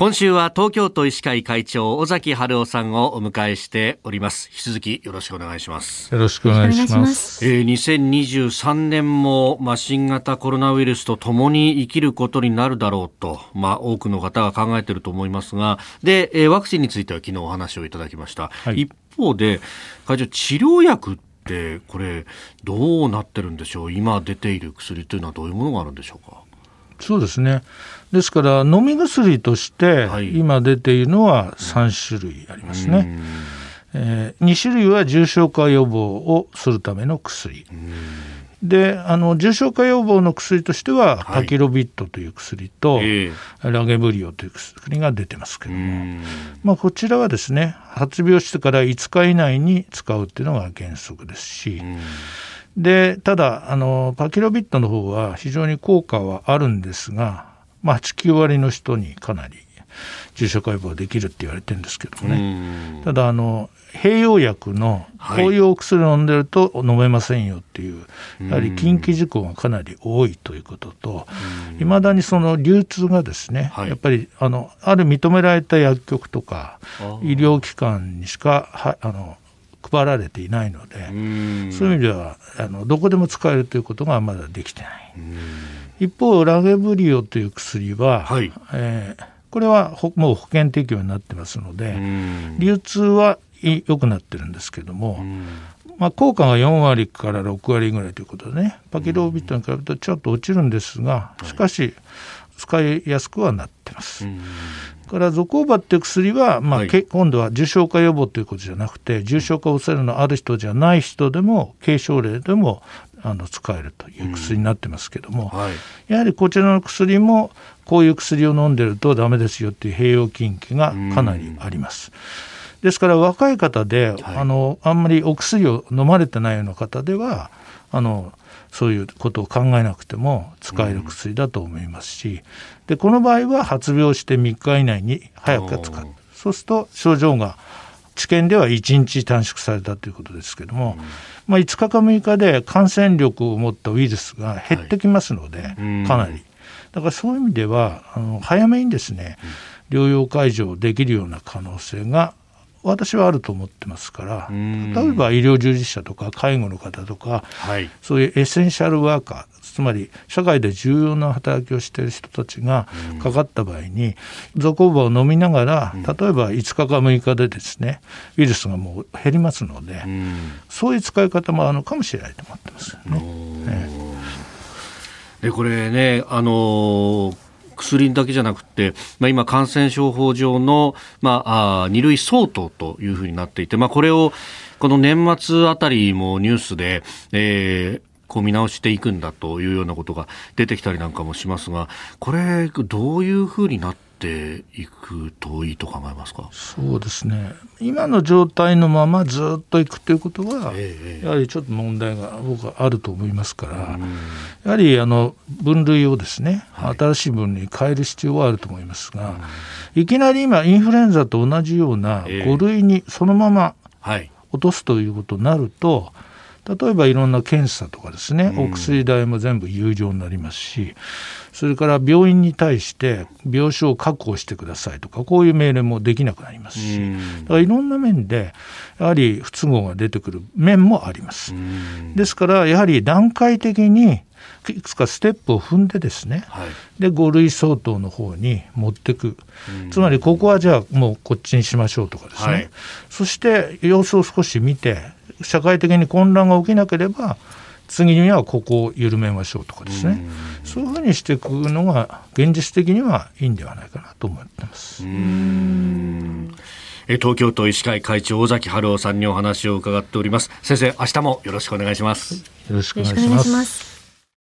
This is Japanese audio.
今週は東京都医師会会長尾崎春夫さんをお迎えしております。引き続きよろしくお願いします。よろしくお願いします。えー、2023年も、まあ、新型コロナウイルスとともに生きることになるだろうと、まあ、多くの方が考えていると思いますがで、えー、ワクチンについては昨日お話をいただきました、はい、一方で会長治療薬ってこれどうなってるんでしょう？今出ている薬というのはどういうものがあるんでしょうか？そうですね。ですから飲み薬として今出ているのは3種類ありますね。はい、えー、2種類は重症化予防をするための薬。であの重症化予防の薬としては、パキロビットという薬と、えー、ラゲブリオという薬が出てますけども、まあ、こちらはですね発病してから5日以内に使うっていうのが原則ですし、でただあのパキロビットの方は非常に効果はあるんですがまあ、8、9割の人にかなり重症化予防できるって言われてるんですけどもね、ただあの、併用薬のこういうお薬を飲んでると飲めませんよっていう、やはり禁忌事項がかなり多いということと、いまだにその流通がですね、やっぱりあのある認められた薬局とか、医療機関にしかはあの配られていないので、そういう意味ではあのどこでも使えるということがまだできてない。一方ラゲブリオという薬は、はい、えー、これはもう保険適用になってますので流通は良くなってるんですけども、まあ、効果が4割から6割ぐらいということでねパキロービットに比べるとちょっと落ちるんですがしかし使いやすくはなってます。からゾコーバっていう薬は、まあ、はい、今度は重症化予防ということじゃなくて重症化を抑えるのある人じゃない人でも軽症例でもあの使えるという薬になってますけども、うん。はい、やはりこちらの薬もこういう薬を飲んでるとダメですよっていう併用禁忌がかなりあります。ですから若い方で、はい、あのあんまりお薬を飲まれてないような方ではあのそういうことを考えなくても使える薬だと思いますし、でこの場合は発病して3日以内に早く使う。そうすると症状が治験では1日短縮されたということですけども、まあ、5日か6日で感染力を持ったウイルスが減ってきますので、はい、かなり。だからそういう意味ではあの早めにですね、療養解除できるような可能性が私はあると思ってますから例えば医療従事者とか介護の方とか、はい、そういうエッセンシャルワーカーつまり社会で重要な働きをしている人たちがかかった場合にゾコーバを飲みながら例えば5日か6日でですねウイルスがもう減りますのでそういう使い方もあるのかもしれないと思ってますよね。でこれねあのー薬だけじゃなくて、まあ、今、感染症法上の、まあ、あ2類相当というふうになっていて、まあ、これをこの年末あたりもニュースで、えー、こう見直していくんだというようなことが出てきたりなんかもしますが、これ、どういうふうになってていくといいと考えますか？そうですね。今の状態のままずっといくということは、えやはりちょっと問題が僕はあると思いますから、やはりあの分類をですね、はい、新しい分類に変える必要はあると思いますが、いきなり今インフルエンザと同じような5類にそのまま落とすということになると、例えばいろんな検査とかですね、お薬代も全部有料になりますし、それから病院に対して病床を確保してくださいとか、こういう命令もできなくなりますし、だからいろんな面で、やはり不都合が出てくる面もあります。ですから、やはり段階的にいくつかステップを踏んでですね、はい、で5類相当の方に持っていく、つまりここはじゃあもうこっちにしましょうとかですね、はい、そして様子を少し見て社会的に混乱が起きなければ次にはここを緩めましょうとかですね、うそういうふうにしていくのが現実的にはいいんではないかなと思ってます。東京都医師会会長尾崎春夫さんにお話を伺っております。先生明日もよろしくお願いします。よろしくお願いします